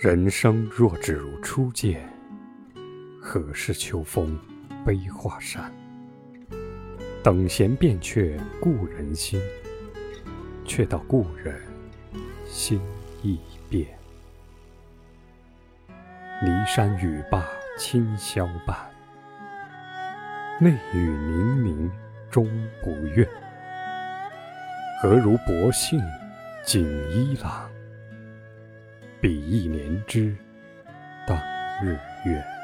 人生若只如初见，何事秋风悲画扇？等闲变却故人心，却道故人心易变。骊山语罢清宵半，内语冥冥终不怨。何如薄幸锦衣郎？比翼年之当日月。